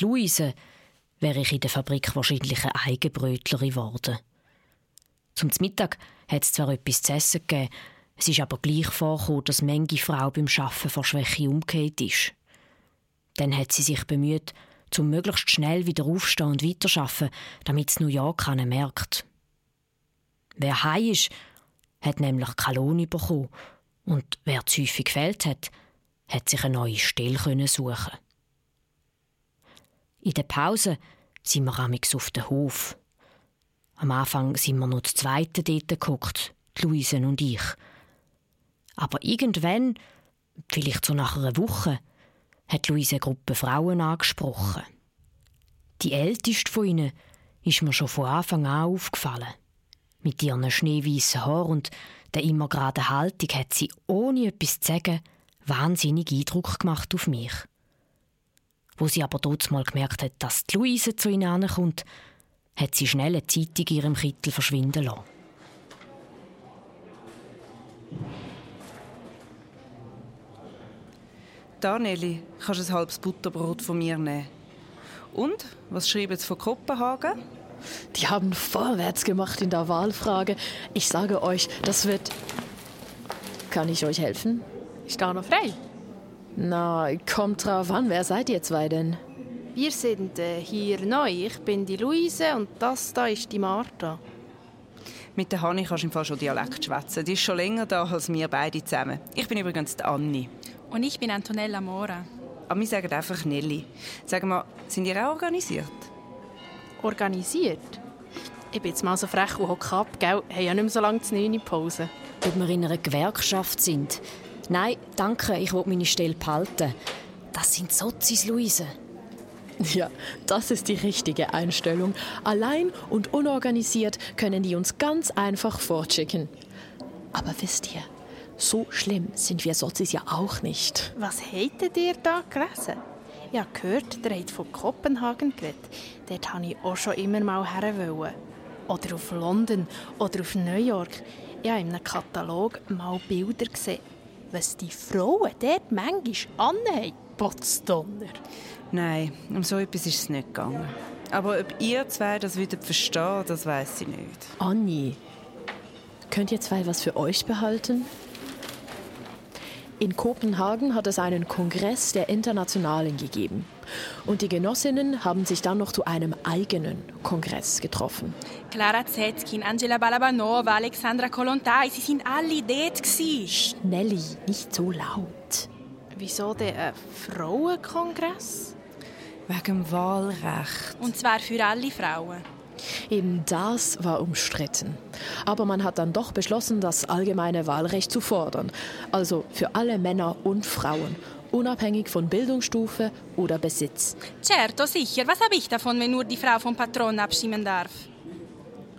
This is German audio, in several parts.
Luise, wäre ich in der Fabrik wahrscheinlich eine Eigenbrötlerin geworden. Zum Mittag hat es zwar etwas zu essen gegeben, es ist aber gleich vorgekommen, dass manche Frau beim Arbeiten vor Schwäche umgekehrt ist. Dann hat sie sich bemüht, zum möglichst schnell wieder aufstehen und weiterarbeiten, damit es nur ja keiner merkt. Wer heim ist, hat nämlich keine Lohn bekommen und wer zu häufig gefällt hat, hat sich eine neue Stelle suchen In der Pause sind wir amix auf den Hof. Am Anfang sind wir noch zu zweiten dort geguckt, Luise und ich. Aber irgendwann, vielleicht so nach einer Woche, hat Luise eine Gruppe Frauen angesprochen. Die älteste von ihnen ist mir schon von Anfang an aufgefallen. Mit ihren schneeweißen Haaren und der immer geraden Haltung hat sie, ohne etwas zu sagen, wahnsinnig Eindruck gemacht auf mich. Wo sie aber dort mal gemerkt hat, dass die Luise zu ihnen ankommt, hat sie schnell eine Zeitung in ihrem Kittel verschwinden lassen. Da, Nelly, kannst du ein halbes Butterbrot von mir nehmen. Und? Was schreiben sie von Kopenhagen? Die haben vorwärts gemacht in der Wahlfrage. Ich sage euch, das wird. Kann ich euch helfen? Ich stehe noch frei. Na, kommt drauf an, wer seid ihr zwei denn? Wir sind äh, hier neu. Ich bin die Luise und das da ist die Martha. Mit der Hanni kannst du im Fall schon Dialekt schwätzen. Die ist schon länger da als wir beide zusammen. Ich bin übrigens die Anni. Und ich bin Antonella Mora. Aber wir sagen einfach Nelly. Sag mal, sind ihr auch organisiert? Organisiert? Ich bin jetzt mal so frech und hocke ab, gell? Haben ja nicht mehr so lange zu neun Pause. Ob wir in einer Gewerkschaft sind? Nein, danke, ich will meine Stelle behalten. Das sind Sozis, Luise. Ja, das ist die richtige Einstellung. Allein und unorganisiert können die uns ganz einfach fortschicken. Aber wisst ihr, so schlimm sind wir Sozis ja auch nicht. Was hättet ihr da gelesen? Ich habe gehört, der hat von Kopenhagen geredet. Dort wollte ich auch schon immer mal her. Oder auf London oder auf New York. Ich habe in einem Katalog mal Bilder gesehen. Was die Frauen dort manchmal anhaben. Potzdonner. Nein, um so etwas ist es nicht gegangen. Aber ob ihr zwei das wieder verstehen, das weiß ich nicht. Anni, könnt ihr zwei was für euch behalten? In Kopenhagen hat es einen Kongress der Internationalen gegeben. Und die Genossinnen haben sich dann noch zu einem eigenen Kongress getroffen. Clara Zetkin, Angela Balabanova, Alexandra Kolontai, sie sind alle dort. Nelly, nicht so laut. Wieso der Frauenkongress? Wegen Wahlrecht. Und zwar für alle Frauen. Eben das war umstritten. Aber man hat dann doch beschlossen, das allgemeine Wahlrecht zu fordern. Also für alle Männer und Frauen, unabhängig von Bildungsstufe oder Besitz. Certo, sicher. Was habe ich davon, wenn nur die Frau vom Patron abstimmen darf?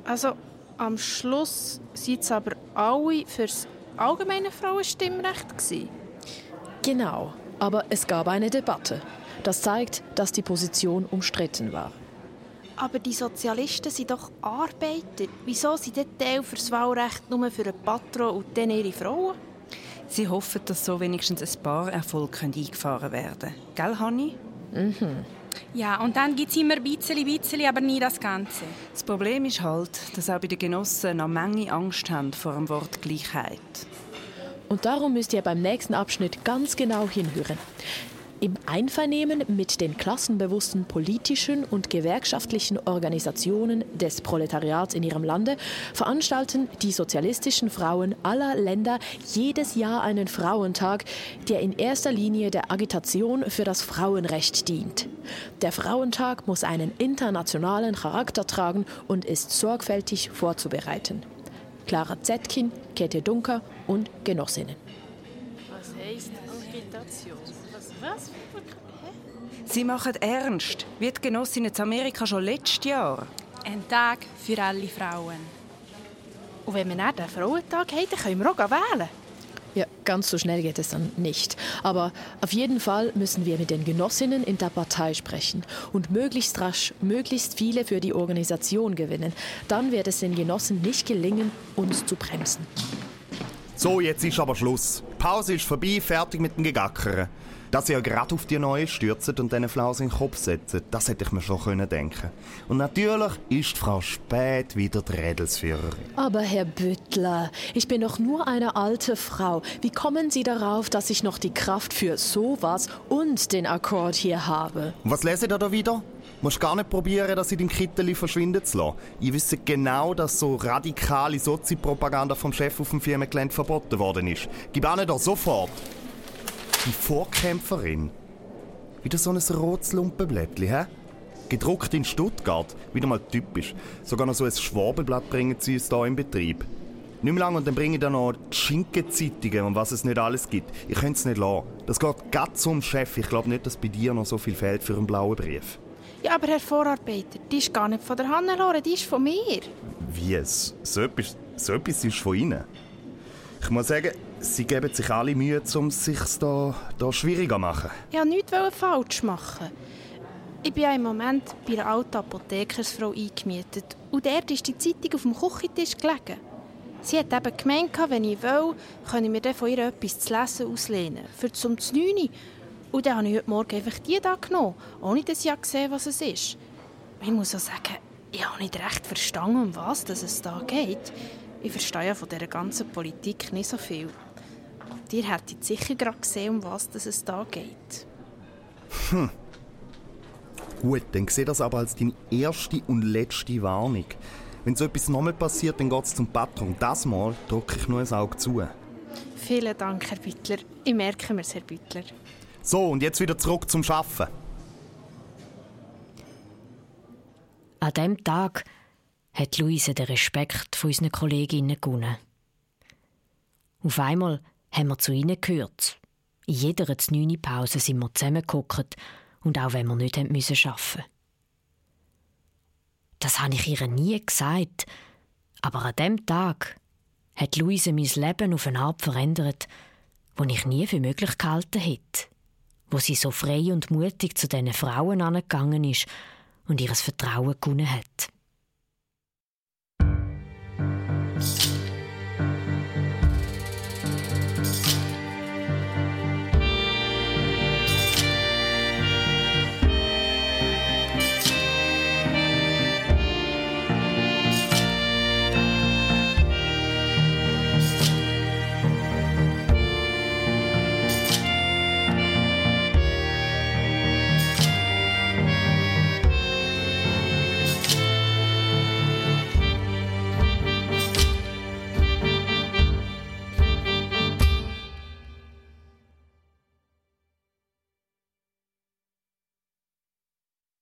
Also, am Schluss sind es aber alle fürs allgemeine Frauenstimmrecht gewesen. Genau, aber es gab eine Debatte. Das zeigt, dass die Position umstritten war. Aber die Sozialisten sind doch Arbeiter. Wieso sind die Teil für das Wahlrecht nur für den Patron und dann ihre Frauen? Sie hoffen, dass so wenigstens ein paar Erfolge eingefahren werden können. Gell, Hanni? Mhm. Ja, und dann gibt es immer ein bisschen, bisschen, aber nie das Ganze. Das Problem ist halt, dass auch bei den Genossen eine Menge Angst haben vor dem Wort Gleichheit. Und darum müsst ihr beim nächsten Abschnitt ganz genau hinhören. Im Einvernehmen mit den klassenbewussten politischen und gewerkschaftlichen Organisationen des Proletariats in ihrem Lande veranstalten die sozialistischen Frauen aller Länder jedes Jahr einen Frauentag, der in erster Linie der Agitation für das Frauenrecht dient. Der Frauentag muss einen internationalen Charakter tragen und ist sorgfältig vorzubereiten. Clara Zetkin, Käthe Dunker und Genossinnen. Was heißt Agitation? Was? Sie machen ernst, wie die Genossinnen in Amerika schon letztes Jahr. Ein Tag für alle Frauen. Und wenn wir dann den Frauentag haben, dann können wir auch wählen. Ja, ganz so schnell geht es dann nicht. Aber auf jeden Fall müssen wir mit den Genossinnen in der Partei sprechen und möglichst rasch möglichst viele für die Organisation gewinnen. Dann wird es den Genossen nicht gelingen, uns zu bremsen. So, jetzt ist aber Schluss. Die Pause ist vorbei, fertig mit dem Gegackern. Dass ihr gerade auf die Neue stürzt und diesen Flaus in den Kopf setzt, das hätte ich mir schon können denken Und natürlich ist Frau Spät wieder die Rädelsführerin. Aber Herr Büttler, ich bin doch nur eine alte Frau. Wie kommen Sie darauf, dass ich noch die Kraft für sowas und den Akkord hier habe? Was lese ihr da wieder? musst gar nicht probieren, das in deinem Kittel verschwinden zu lassen. Ich wisse genau, dass so radikale Sozi-Propaganda vom Chef auf dem Firmengelände verboten worden ist. Gib an da sofort. Die Vorkämpferin. Wieder so ein rotes Lumpenblättchen, hä? Gedruckt in Stuttgart. Wieder mal typisch. Sogar noch so ein Schwabelblatt bringen sie uns hier im Betrieb. Nicht mehr lange und dann bringe ich dann noch die Schinkenzeitungen und was es nicht alles gibt. Ich könnte es nicht lassen. Das geht ganz zum Chef. Ich glaube nicht, dass bei dir noch so viel fehlt für einen blauen Brief. Ja, aber Herr Vorarbeiter, die ist gar nicht von der Hannelore, die ist von mir. Wie es? So etwas, so etwas ist von Ihnen? Ich muss sagen, Sie geben sich alle Mühe, um es sich da, da schwieriger zu machen. Ja, nichts falsch machen. Ich bin ja im Moment bei einer alten Apothekersfrau eingemietet. Und dort ist die Zeitung auf dem Küchentisch gelegen. Sie hat eben gemeint, wenn ich will, kann ich mir von ihr etwas zu lesen auslehnen. Für zum 9 und dann habe ich heute Morgen einfach die da genommen, ohne dass ich gesehen was es ist. Ich muss auch sagen, ich habe nicht recht verstanden, um was es da geht. Ich verstehe ja von dieser ganzen Politik nicht so viel. Ihr hättet sicher gerade gesehen, um was es da geht. Hm. Gut, dann sehe das aber als deine erste und letzte Warnung. Wenn so etwas nochmal passiert, dann geht es zum Patron. Das Mal drücke ich nur ein Auge zu. Vielen Dank, Herr Büttler. Ich merke mir Herr Büttler. So, und jetzt wieder zurück zum Schaffen. An diesem Tag hat Luise den Respekt von unseren Kolleginnen gewonnen. Auf einmal haben wir zu ihnen gehört. In jeder 9. Pause sind wir zusammengeguckt und auch wenn wir nicht arbeiten müssen Das habe ich ihr nie gesagt, aber an dem Tag hat Luise mein Leben auf eine Art verändert, die ich nie für möglich gehalten hätte wo sie so frei und mutig zu diesen Frauen angegangen ist und ihres Vertrauen gewonnen hat.